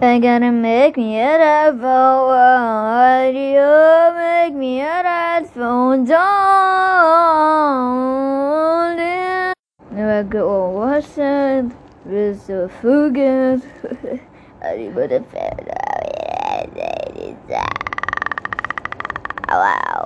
They're gonna make me a iPhone. Why you make me a iPhone? Don't. Never go what's it? With the forget. I put a fan. Wow.